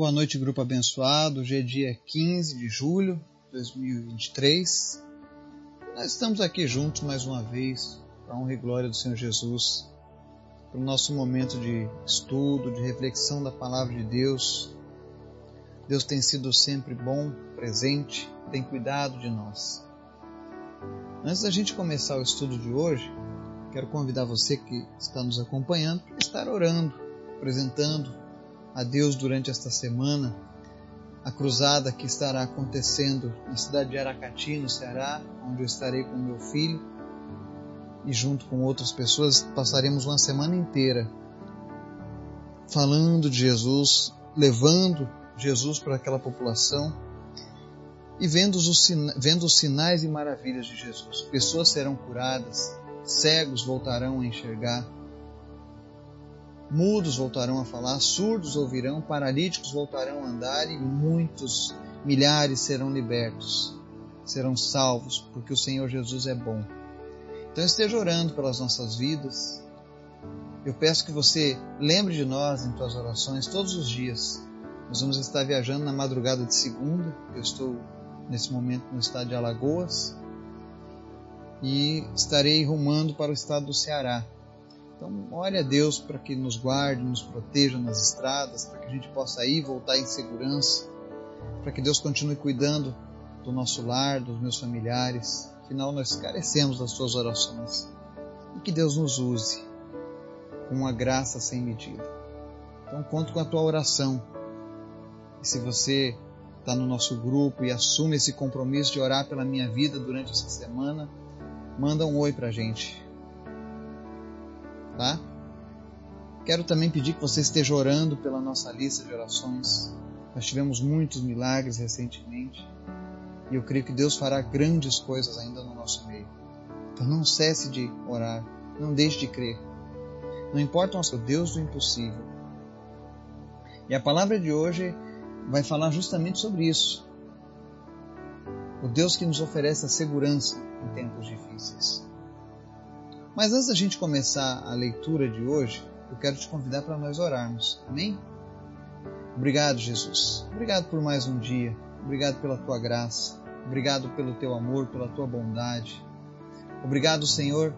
Boa noite, grupo abençoado. Hoje é dia 15 de julho de 2023. Nós estamos aqui juntos mais uma vez, para a honra e glória do Senhor Jesus, para o nosso momento de estudo, de reflexão da palavra de Deus. Deus tem sido sempre bom, presente, tem cuidado de nós. Antes da gente começar o estudo de hoje, quero convidar você que está nos acompanhando para estar orando, apresentando a Deus durante esta semana a cruzada que estará acontecendo na cidade de Aracati, no Ceará, onde eu estarei com meu filho e junto com outras pessoas passaremos uma semana inteira falando de Jesus, levando Jesus para aquela população e vendo os, vendo os sinais e maravilhas de Jesus. Pessoas serão curadas, cegos voltarão a enxergar, mudos voltarão a falar, surdos ouvirão, paralíticos voltarão a andar e muitos, milhares serão libertos, serão salvos, porque o Senhor Jesus é bom. Então esteja orando pelas nossas vidas. Eu peço que você lembre de nós em tuas orações todos os dias. Nós vamos estar viajando na madrugada de segunda. Eu estou nesse momento no estado de Alagoas e estarei rumando para o estado do Ceará. Então, ore a Deus para que nos guarde, nos proteja nas estradas, para que a gente possa ir e voltar em segurança, para que Deus continue cuidando do nosso lar, dos meus familiares. Afinal, nós carecemos das suas orações. E que Deus nos use com uma graça sem medida. Então, conto com a tua oração. E se você está no nosso grupo e assume esse compromisso de orar pela minha vida durante essa semana, manda um oi para a gente tá? Quero também pedir que você esteja orando pela nossa lista de orações. Nós tivemos muitos milagres recentemente e eu creio que Deus fará grandes coisas ainda no nosso meio. Então não cesse de orar, não deixe de crer. Não importa o nosso Deus do impossível. E a palavra de hoje vai falar justamente sobre isso. O Deus que nos oferece a segurança em tempos difíceis. Mas antes da gente começar a leitura de hoje, eu quero te convidar para nós orarmos. Amém? Obrigado, Jesus. Obrigado por mais um dia. Obrigado pela tua graça. Obrigado pelo teu amor, pela tua bondade. Obrigado, Senhor,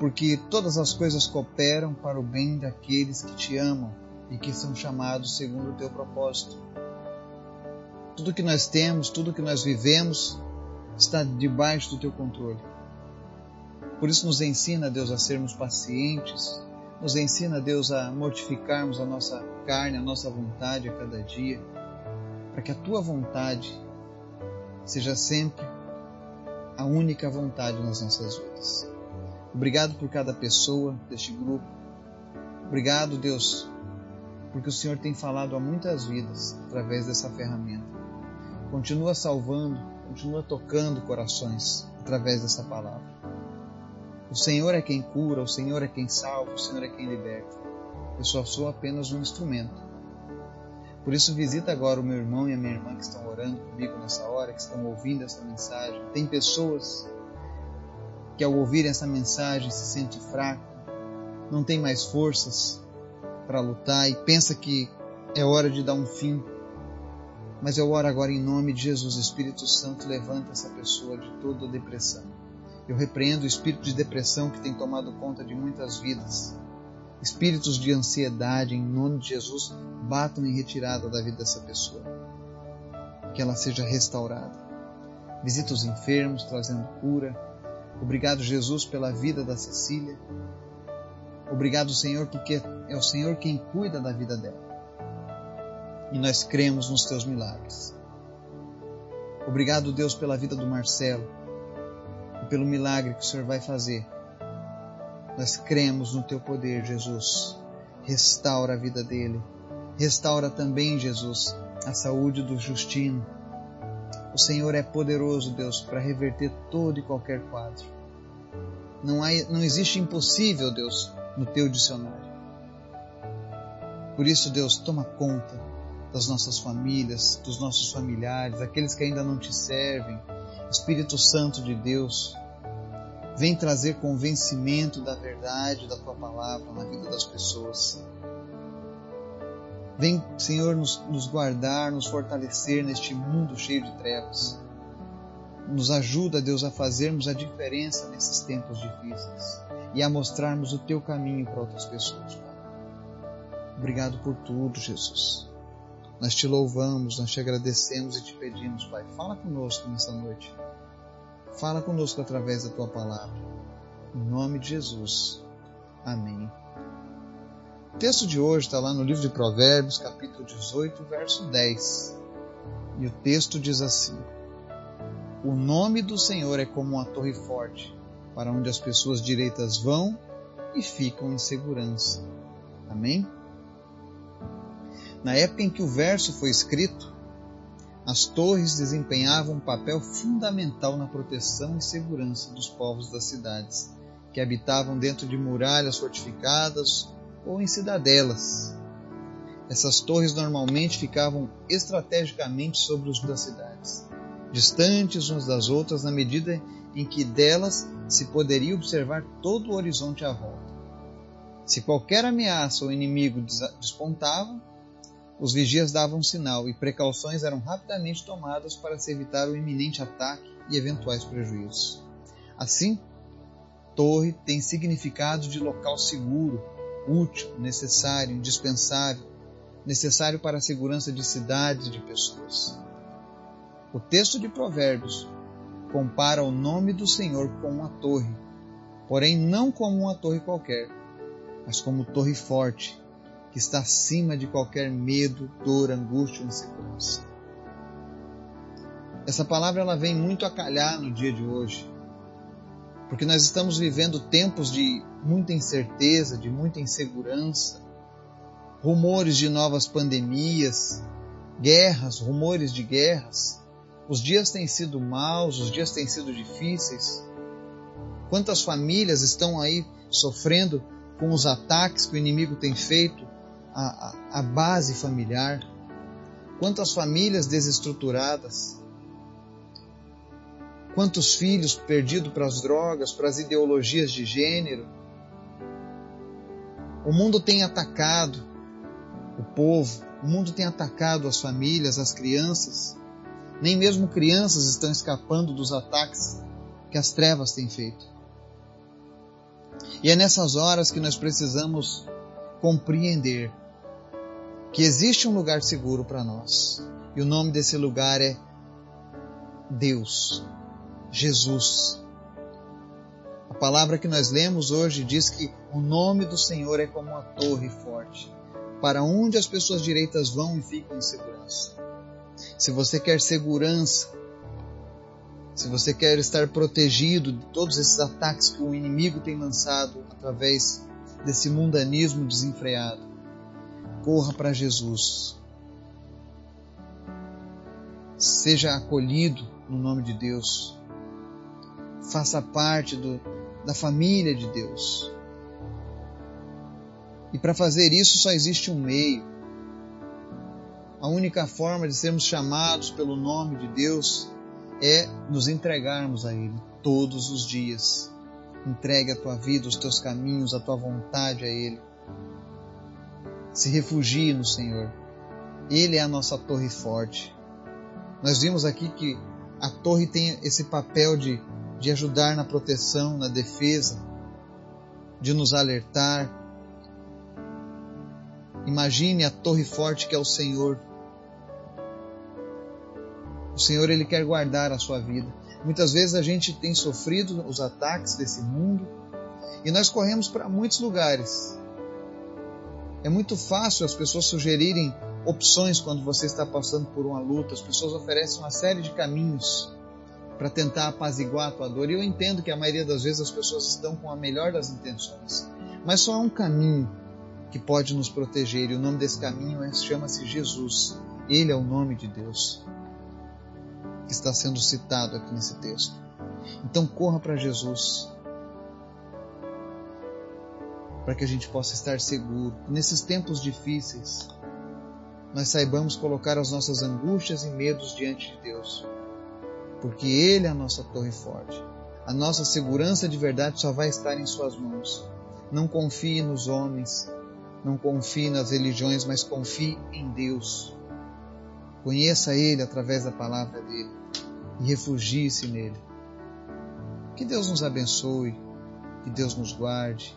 porque todas as coisas cooperam para o bem daqueles que te amam e que são chamados segundo o teu propósito. Tudo que nós temos, tudo que nós vivemos está debaixo do teu controle. Por isso, nos ensina, Deus, a sermos pacientes, nos ensina, Deus, a mortificarmos a nossa carne, a nossa vontade a cada dia, para que a tua vontade seja sempre a única vontade nas nossas vidas. Obrigado por cada pessoa deste grupo. Obrigado, Deus, porque o Senhor tem falado a muitas vidas através dessa ferramenta. Continua salvando, continua tocando corações através dessa palavra. O Senhor é quem cura, o Senhor é quem salva, o Senhor é quem liberta. Eu só sou apenas um instrumento. Por isso, visita agora o meu irmão e a minha irmã que estão orando comigo nessa hora, que estão ouvindo essa mensagem. Tem pessoas que, ao ouvirem essa mensagem, se sentem fraco, não tem mais forças para lutar e pensa que é hora de dar um fim. Mas eu oro agora em nome de Jesus, Espírito Santo, levanta essa pessoa de toda depressão eu repreendo o espírito de depressão que tem tomado conta de muitas vidas. Espíritos de ansiedade, em nome de Jesus, batam em retirada da vida dessa pessoa. Que ela seja restaurada. Visita os enfermos, trazendo cura. Obrigado, Jesus, pela vida da Cecília. Obrigado, Senhor, porque é o Senhor quem cuida da vida dela. E nós cremos nos teus milagres. Obrigado, Deus, pela vida do Marcelo e pelo milagre que o Senhor vai fazer. Nós cremos no teu poder, Jesus. Restaura a vida dele. Restaura também, Jesus, a saúde do Justino. O Senhor é poderoso, Deus, para reverter todo e qualquer quadro. Não, há, não existe impossível, Deus, no teu dicionário. Por isso, Deus, toma conta das nossas famílias, dos nossos familiares, aqueles que ainda não te servem, Espírito Santo de Deus, vem trazer convencimento da verdade da tua palavra na vida das pessoas. Vem, Senhor, nos, nos guardar, nos fortalecer neste mundo cheio de trevas. Nos ajuda, Deus, a fazermos a diferença nesses tempos difíceis e a mostrarmos o teu caminho para outras pessoas. Obrigado por tudo, Jesus. Nós te louvamos, nós te agradecemos e te pedimos, Pai. Fala conosco nessa noite. Fala conosco através da tua palavra. Em nome de Jesus. Amém. O texto de hoje está lá no livro de Provérbios, capítulo 18, verso 10. E o texto diz assim: O nome do Senhor é como uma torre forte, para onde as pessoas direitas vão e ficam em segurança. Amém? Na época em que o verso foi escrito, as torres desempenhavam um papel fundamental na proteção e segurança dos povos das cidades, que habitavam dentro de muralhas fortificadas ou em cidadelas. Essas torres normalmente ficavam estrategicamente sobre os das cidades, distantes umas das outras na medida em que delas se poderia observar todo o horizonte à volta. Se qualquer ameaça ou inimigo despontava, os vigias davam sinal e precauções eram rapidamente tomadas para se evitar o iminente ataque e eventuais prejuízos. Assim, torre tem significado de local seguro, útil, necessário, indispensável, necessário para a segurança de cidades e de pessoas. O texto de Provérbios compara o nome do Senhor com uma torre, porém não como uma torre qualquer, mas como torre forte, que está acima de qualquer medo, dor, angústia ou insegurança. Essa palavra ela vem muito a calhar no dia de hoje, porque nós estamos vivendo tempos de muita incerteza, de muita insegurança, rumores de novas pandemias, guerras, rumores de guerras. Os dias têm sido maus, os dias têm sido difíceis. Quantas famílias estão aí sofrendo com os ataques que o inimigo tem feito à, à base familiar? Quantas famílias desestruturadas? Quantos filhos perdidos para as drogas, para as ideologias de gênero? O mundo tem atacado o povo, o mundo tem atacado as famílias, as crianças. Nem mesmo crianças estão escapando dos ataques que as trevas têm feito. E é nessas horas que nós precisamos compreender que existe um lugar seguro para nós. E o nome desse lugar é Deus, Jesus. A palavra que nós lemos hoje diz que o nome do Senhor é como uma torre forte, para onde as pessoas direitas vão e ficam em segurança. Se você quer segurança, se você quer estar protegido de todos esses ataques que o inimigo tem lançado através desse mundanismo desenfreado, corra para Jesus. Seja acolhido no nome de Deus. Faça parte do, da família de Deus. E para fazer isso só existe um meio. A única forma de sermos chamados pelo nome de Deus é nos entregarmos a Ele todos os dias. Entregue a tua vida, os teus caminhos, a tua vontade a Ele. Se refugie no Senhor. Ele é a nossa torre forte. Nós vimos aqui que a torre tem esse papel de de ajudar na proteção, na defesa, de nos alertar. Imagine a torre forte que é o Senhor. O Senhor ele quer guardar a sua vida. Muitas vezes a gente tem sofrido os ataques desse mundo e nós corremos para muitos lugares. É muito fácil as pessoas sugerirem opções quando você está passando por uma luta. As pessoas oferecem uma série de caminhos para tentar apaziguar a tua dor. E eu entendo que a maioria das vezes as pessoas estão com a melhor das intenções, mas só há um caminho que pode nos proteger e o nome desse caminho é, chama-se Jesus. Ele é o nome de Deus que está sendo citado aqui nesse texto. Então corra para Jesus para que a gente possa estar seguro nesses tempos difíceis. Nós saibamos colocar as nossas angústias e medos diante de Deus porque Ele é a nossa torre forte. A nossa segurança de verdade só vai estar em Suas mãos. Não confie nos homens, Não confie nas religiões, mas confie em Deus. Conheça Ele através da palavra dele e refugie-se nele. Que Deus nos abençoe, que Deus nos guarde,